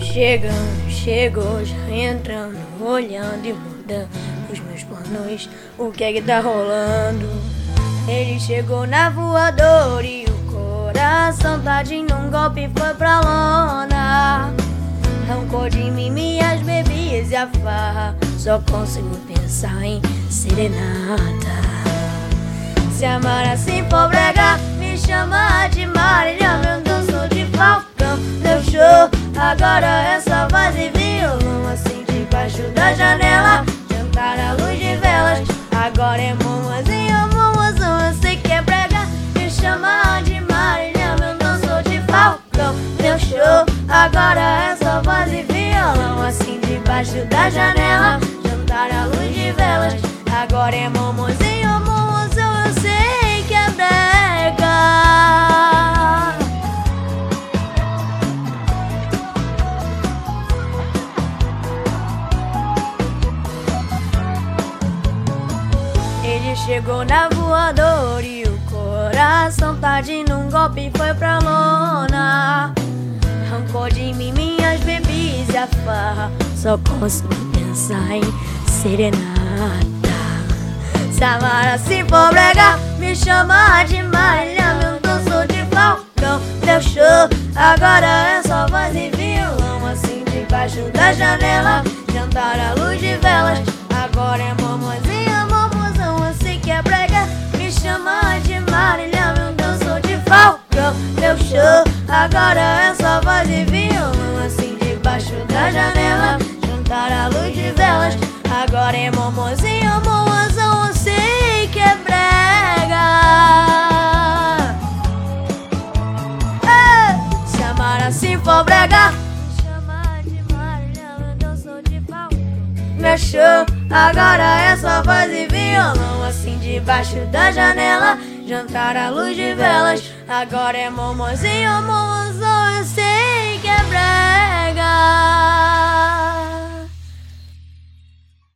Chegando, chegou, já entrando, olhando e mudando os meus planos. O que é que tá rolando? Ele chegou na voadora e o coração tá de um golpe foi pra lona. Arrancou de mim minhas bebidas e a farra. Só consigo pensar em serenata. Se amar assim for brega, me chama de Marília, meu danço de falcão. Deu show, agora é só voz e violão. Assim debaixo da janela, jantar à luz de velas. Agora é momozinho, momozão, eu sei que é brega. Me chama de Marília, meu danço de falcão. Deu show, agora é só voz e violão. Assim debaixo da janela, jantar à luz de velas. Agora é momozinho, Chegou na voadora e o coração tá de num golpe foi pra lona. Arrancou de mim minhas bebidas e a farra. Só consigo pensar em serenata. Se amar assim for brega, me chama de Marília, meu danço de falcão. Deu show, agora é só voz e violão. Assim debaixo da janela, jantar agora é só voz e violão. Assim debaixo da janela, jantar à luz de velas. Agora é momozinho, momozão, eu sei que é brega. Ei, Se amar assim for brega. Meu show, agora é só voz e violão Assim debaixo da janela Jantar à luz de velas. Agora é momozinho, momozão